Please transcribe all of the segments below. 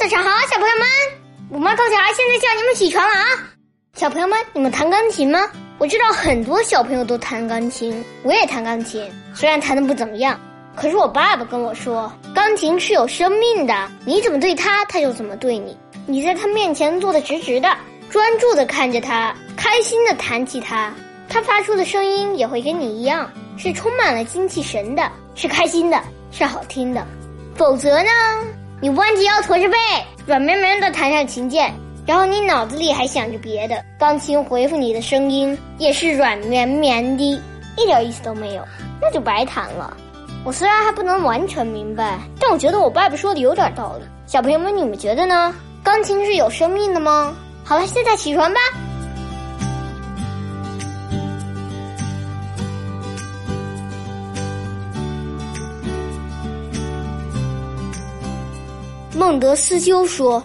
早上好，小朋友们！我妈高桥现在叫你们起床了啊！小朋友们，你们弹钢琴吗？我知道很多小朋友都弹钢琴，我也弹钢琴，虽然弹的不怎么样，可是我爸爸跟我说，钢琴是有生命的，你怎么对它，它就怎么对你。你在它面前坐得直直的，专注的看着它，开心的弹起它，它发出的声音也会跟你一样，是充满了精气神的，是开心的，是好听的。否则呢？你弯着腰驼着背，软绵绵的弹上琴键，然后你脑子里还想着别的，钢琴回复你的声音也是软绵绵的，一点意思都没有，那就白弹了。我虽然还不能完全明白，但我觉得我爸爸说的有点道理。小朋友们，你们觉得呢？钢琴是有生命的吗？好了，现在起床吧。孟德斯鸠说：“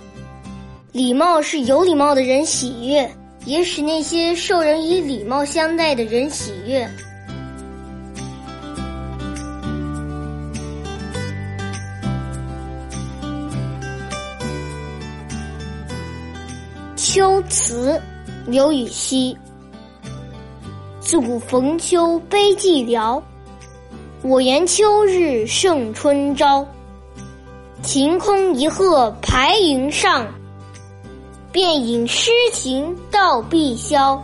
礼貌是有礼貌的人喜悦，也使那些受人以礼貌相待的人喜悦。”秋词，刘禹锡。自古逢秋悲寂寥，我言秋日胜春朝。晴空一鹤排云上，便引诗情到碧霄。